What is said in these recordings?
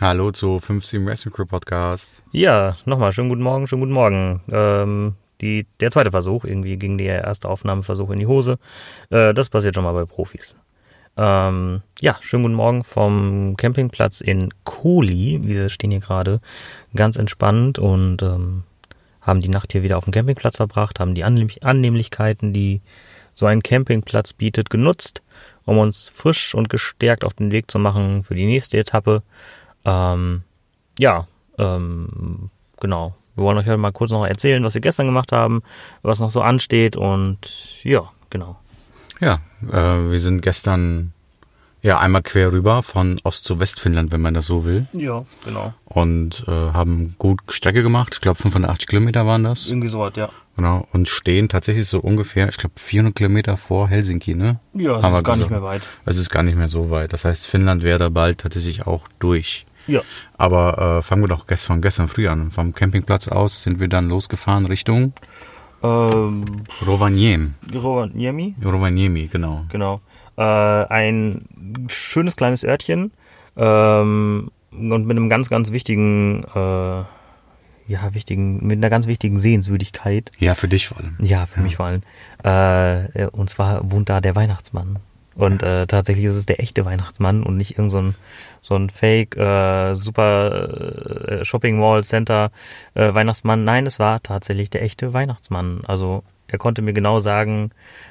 Hallo zu 15 Wrestling Crew Podcast. Ja, nochmal, schönen guten Morgen, schönen guten Morgen. Ähm, die, der zweite Versuch, irgendwie ging der erste Aufnahmeversuch in die Hose. Äh, das passiert schon mal bei Profis. Ähm, ja, schönen guten Morgen vom Campingplatz in Kohli. Wir stehen hier gerade ganz entspannt und ähm, haben die Nacht hier wieder auf dem Campingplatz verbracht, haben die Annehmlichkeiten, die so ein Campingplatz bietet, genutzt, um uns frisch und gestärkt auf den Weg zu machen für die nächste Etappe. Ähm, ja, ähm, genau. Wir wollen euch heute mal kurz noch erzählen, was wir gestern gemacht haben, was noch so ansteht und ja, genau. Ja, äh, wir sind gestern ja einmal quer rüber von Ost zu Westfinnland, wenn man das so will. Ja, genau. Und äh, haben gut Strecke gemacht. Ich glaube 580 Kilometer waren das. Irgendwie so was, ja. Genau. Und stehen tatsächlich so ungefähr, ich glaube 400 Kilometer vor Helsinki, ne? Ja, das ist gar nicht mehr weit. Es ist gar nicht mehr so weit. Das heißt, Finnland wäre da bald tatsächlich auch durch. Ja. Aber äh, fangen wir doch gestern, von gestern früh an. Vom Campingplatz aus sind wir dann losgefahren Richtung ähm, Rovaniemi. Rovaniemi? Rovaniemi, genau. Genau. Äh, ein schönes kleines Örtchen ähm, und mit einem ganz, ganz wichtigen, äh, ja, wichtigen, mit einer ganz wichtigen Sehenswürdigkeit. Ja, für dich vor allem. Ja, für ja. mich vor allem. Äh, und zwar wohnt da der Weihnachtsmann. Und äh, tatsächlich ist es der echte Weihnachtsmann und nicht irgend so ein, so ein Fake äh, super äh, Shopping Mall Center äh, Weihnachtsmann. Nein, es war tatsächlich der echte Weihnachtsmann. Also er konnte mir genau sagen,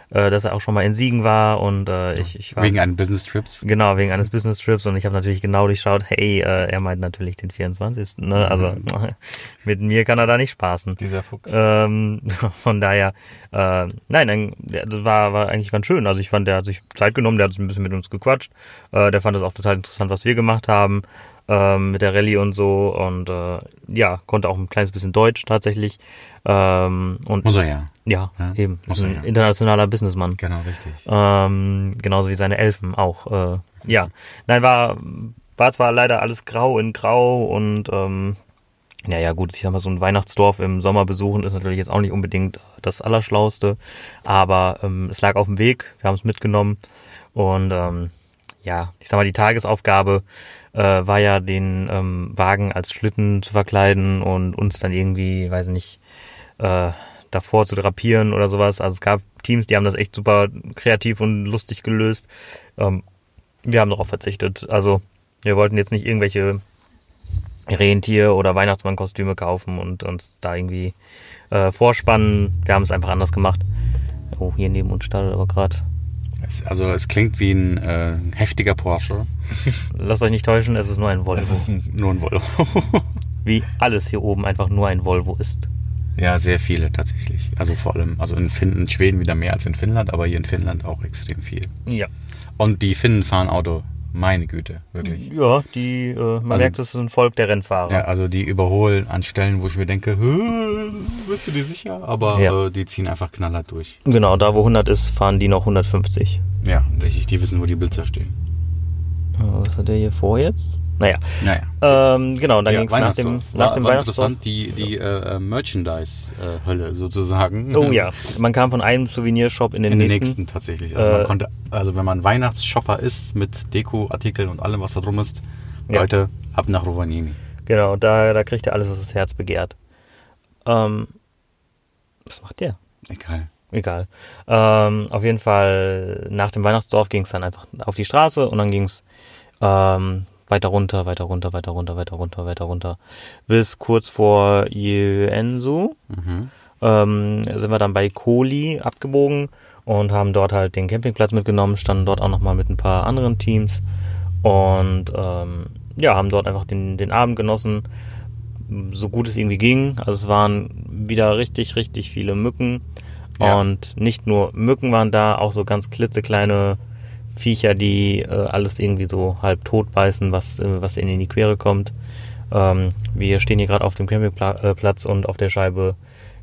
äh, dass er auch schon mal in Siegen war und äh, ich, ich war wegen eines Business Trips. Genau, wegen eines Business Trips und ich habe natürlich genau durchschaut, hey, äh, er meint natürlich den 24. Ne? Mhm. Also mit mir kann er da nicht spaßen. Dieser Fuchs. Ähm, von daher, äh, nein, das war, war eigentlich ganz schön. Also ich fand, der hat sich Zeit genommen, der hat ein bisschen mit uns gequatscht. Äh, der fand es auch total interessant, was wir gemacht haben ähm, mit der Rallye und so und äh, ja, konnte auch ein kleines bisschen Deutsch tatsächlich. Ähm, und Muss er ja. Ja, ja eben. Muss ein ja. internationaler Businessmann. Genau, richtig. Ähm, genauso wie seine Elfen auch. Äh, ja, nein, war, war zwar leider alles grau in grau und ähm, ja, ja, gut, ich sag mal, so ein Weihnachtsdorf im Sommer besuchen ist natürlich jetzt auch nicht unbedingt das Allerschlauste, aber ähm, es lag auf dem Weg, wir haben es mitgenommen und ähm, ja, ich sag mal, die Tagesaufgabe äh, war ja, den ähm, Wagen als Schlitten zu verkleiden und uns dann irgendwie, weiß nicht, äh, davor zu drapieren oder sowas. Also es gab Teams, die haben das echt super kreativ und lustig gelöst. Ähm, wir haben darauf verzichtet. Also wir wollten jetzt nicht irgendwelche Rentier- oder Weihnachtsmannkostüme kaufen und uns da irgendwie äh, vorspannen. Wir haben es einfach anders gemacht. Oh, hier neben uns startet aber gerade es, also es klingt wie ein äh, heftiger Porsche. Lasst euch nicht täuschen, es ist nur ein Volvo. Es ist ein, nur ein Volvo. wie alles hier oben einfach nur ein Volvo ist. Ja, sehr viele tatsächlich. Also vor allem, also in, Finn, in Schweden wieder mehr als in Finnland, aber hier in Finnland auch extrem viel. Ja. Und die Finnen fahren Auto meine Güte, wirklich. Ja, die, äh, man also, merkt, es ist ein Volk der Rennfahrer. Ja, also die überholen an Stellen, wo ich mir denke, bist du dir sicher? Aber ja. äh, die ziehen einfach knallhart durch. Genau, da wo 100 ist, fahren die noch 150. Ja, richtig, die wissen, wo die Blitzer stehen. Äh, was hat der hier vor jetzt? Naja. naja. Ähm, genau, dann ja, ging es nach dem, nach war, dem war interessant, die, die äh, Merchandise-Hölle sozusagen. Oh ja, man kam von einem Souvenirshop in den in nächsten. In den nächsten tatsächlich. Also, man äh, konnte, also wenn man Weihnachtsshopper ist mit Deko-Artikeln und allem, was da drum ist, ja. Leute, ab nach Rovaniemi. Genau, da, da kriegt er alles, was das Herz begehrt. Ähm, was macht der? Egal. Egal. Ähm, auf jeden Fall, nach dem Weihnachtsdorf ging es dann einfach auf die Straße und dann ging es ähm, weiter runter, weiter runter, weiter runter, weiter runter, weiter runter, bis kurz vor Iensu. Mhm. Ähm, sind wir dann bei Koli abgebogen und haben dort halt den Campingplatz mitgenommen, standen dort auch nochmal mit ein paar anderen Teams und ähm, ja, haben dort einfach den, den Abend genossen, so gut es irgendwie ging. Also es waren wieder richtig, richtig viele Mücken ja. und nicht nur Mücken waren da, auch so ganz klitzekleine Viecher, die äh, alles irgendwie so halb tot beißen, was, äh, was ihnen in die Quere kommt. Ähm, wir stehen hier gerade auf dem Campingplatz und auf der Scheibe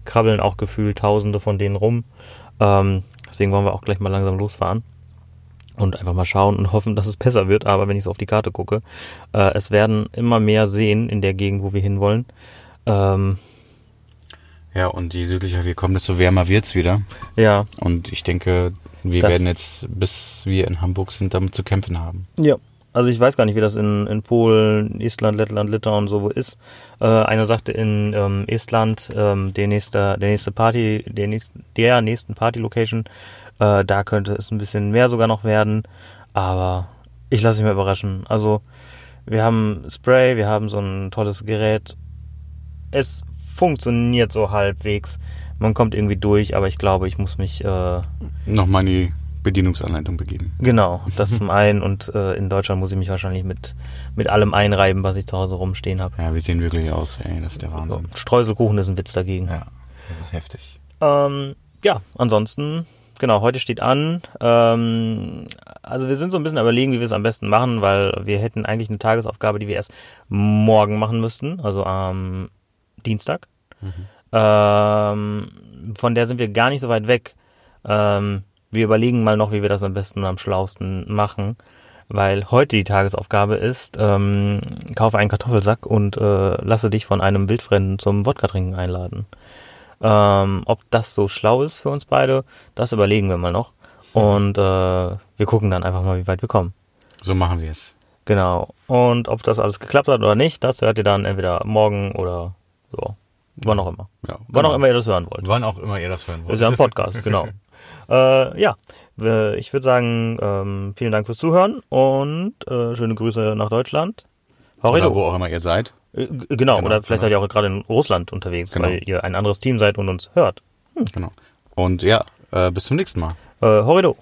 krabbeln auch gefühlt tausende von denen rum. Ähm, deswegen wollen wir auch gleich mal langsam losfahren und einfach mal schauen und hoffen, dass es besser wird. Aber wenn ich so auf die Karte gucke, äh, es werden immer mehr Seen in der Gegend, wo wir hinwollen. Ähm, ja, und je südlicher wir kommen, desto wärmer wird's wieder. Ja. Und ich denke, wir das werden jetzt, bis wir in Hamburg sind, damit zu kämpfen haben. Ja. Also ich weiß gar nicht, wie das in, in Polen, Estland, Lettland, Litauen so ist. Äh, einer sagte in ähm, Estland, ähm, der nächste, der nächste Party, der, nächst, der nächsten Party-Location, äh, da könnte es ein bisschen mehr sogar noch werden. Aber ich lasse mich mal überraschen. Also wir haben Spray, wir haben so ein tolles Gerät. Es funktioniert so halbwegs. Man kommt irgendwie durch, aber ich glaube, ich muss mich äh, Nochmal in die Bedienungsanleitung begeben. Genau, das zum einen und äh, in Deutschland muss ich mich wahrscheinlich mit, mit allem einreiben, was ich zu Hause rumstehen habe. Ja, wir sehen wirklich aus, ey, das ist der Wahnsinn. Streuselkuchen ist ein Witz dagegen. Ja, das ist heftig. Ähm, ja, ansonsten, genau, heute steht an. Ähm, also wir sind so ein bisschen überlegen, wie wir es am besten machen, weil wir hätten eigentlich eine Tagesaufgabe, die wir erst morgen machen müssten, also am Dienstag. Ähm, von der sind wir gar nicht so weit weg. Ähm, wir überlegen mal noch, wie wir das am besten und am schlausten machen, weil heute die Tagesaufgabe ist, ähm, kaufe einen Kartoffelsack und äh, lasse dich von einem Wildfremden zum Wodka-Trinken einladen. Ähm, ob das so schlau ist für uns beide, das überlegen wir mal noch. Und äh, wir gucken dann einfach mal, wie weit wir kommen. So machen wir es. Genau. Und ob das alles geklappt hat oder nicht, das hört ihr dann entweder morgen oder so. Wann auch immer. Ja, Wann genau. auch immer ihr das hören wollt. Wann auch immer ihr das hören wollt. Ist ja ein Podcast, genau. äh, ja, ich würde sagen, ähm, vielen Dank fürs Zuhören und äh, schöne Grüße nach Deutschland. Oder Horrido. wo auch immer ihr seid. Äh, genau, Genau, oder vielleicht genau. seid ihr auch gerade in Russland unterwegs, Genau. weil ihr ein anderes Team seid und uns hört. Genau. Und ja, äh, bis zum nächsten Mal. Äh, Horrido.